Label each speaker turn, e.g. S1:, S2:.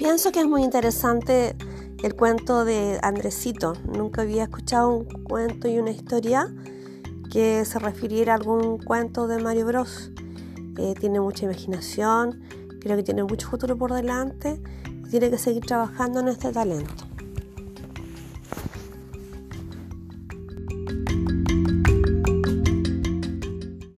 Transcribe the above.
S1: Pienso que es muy interesante el cuento de Andresito. Nunca había escuchado un cuento y una historia que se refiriera a algún cuento de Mario Bros. Eh, tiene mucha imaginación, creo que tiene mucho futuro por delante y tiene que seguir trabajando en este talento.